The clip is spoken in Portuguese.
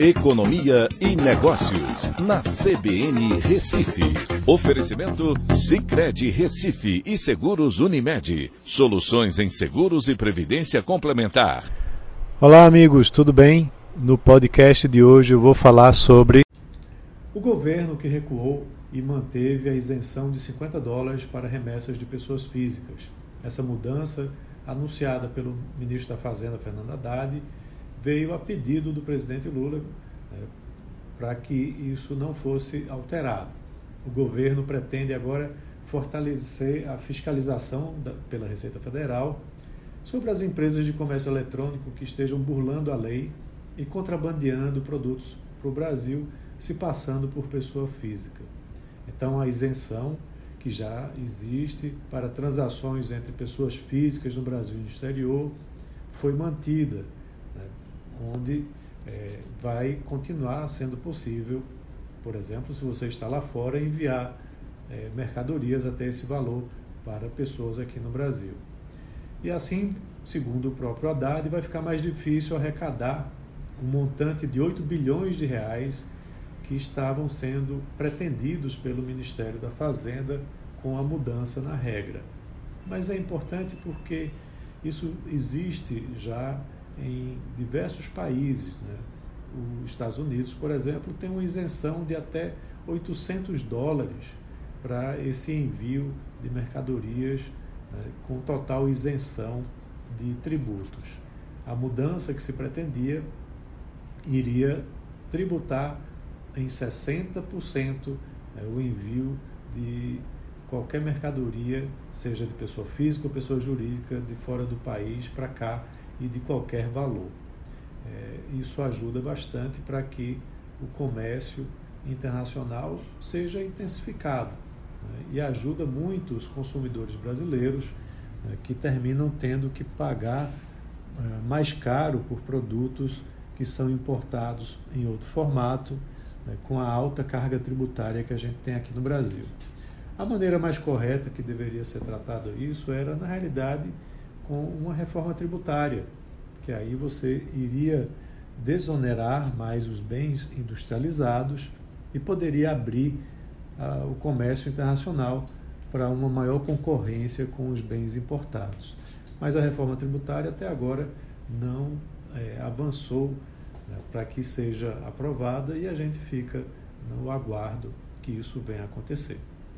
Economia e Negócios, na CBN Recife. Oferecimento Cicred Recife e Seguros Unimed. Soluções em seguros e previdência complementar. Olá, amigos, tudo bem? No podcast de hoje eu vou falar sobre o governo que recuou e manteve a isenção de 50 dólares para remessas de pessoas físicas. Essa mudança, anunciada pelo ministro da Fazenda, Fernando Haddad, veio a pedido do presidente Lula né, para que isso não fosse alterado. O governo pretende agora fortalecer a fiscalização da, pela Receita Federal sobre as empresas de comércio eletrônico que estejam burlando a lei e contrabandeando produtos para o Brasil, se passando por pessoa física. Então, a isenção que já existe para transações entre pessoas físicas no Brasil e no exterior foi mantida onde é, vai continuar sendo possível, por exemplo, se você está lá fora, enviar é, mercadorias até esse valor para pessoas aqui no Brasil. E assim, segundo o próprio Haddad, vai ficar mais difícil arrecadar um montante de 8 bilhões de reais que estavam sendo pretendidos pelo Ministério da Fazenda com a mudança na regra. Mas é importante porque isso existe já em diversos países. Né? Os Estados Unidos, por exemplo, tem uma isenção de até 800 dólares para esse envio de mercadorias né, com total isenção de tributos. A mudança que se pretendia iria tributar em 60% né, o envio de qualquer mercadoria, seja de pessoa física ou pessoa jurídica, de fora do país para cá e de qualquer valor. É, isso ajuda bastante para que o comércio internacional seja intensificado né, e ajuda muito os consumidores brasileiros né, que terminam tendo que pagar é, mais caro por produtos que são importados em outro formato, né, com a alta carga tributária que a gente tem aqui no Brasil. A maneira mais correta que deveria ser tratado isso era, na realidade, com uma reforma tributária, que aí você iria desonerar mais os bens industrializados e poderia abrir uh, o comércio internacional para uma maior concorrência com os bens importados. Mas a reforma tributária até agora não é, avançou né, para que seja aprovada e a gente fica no aguardo que isso venha a acontecer.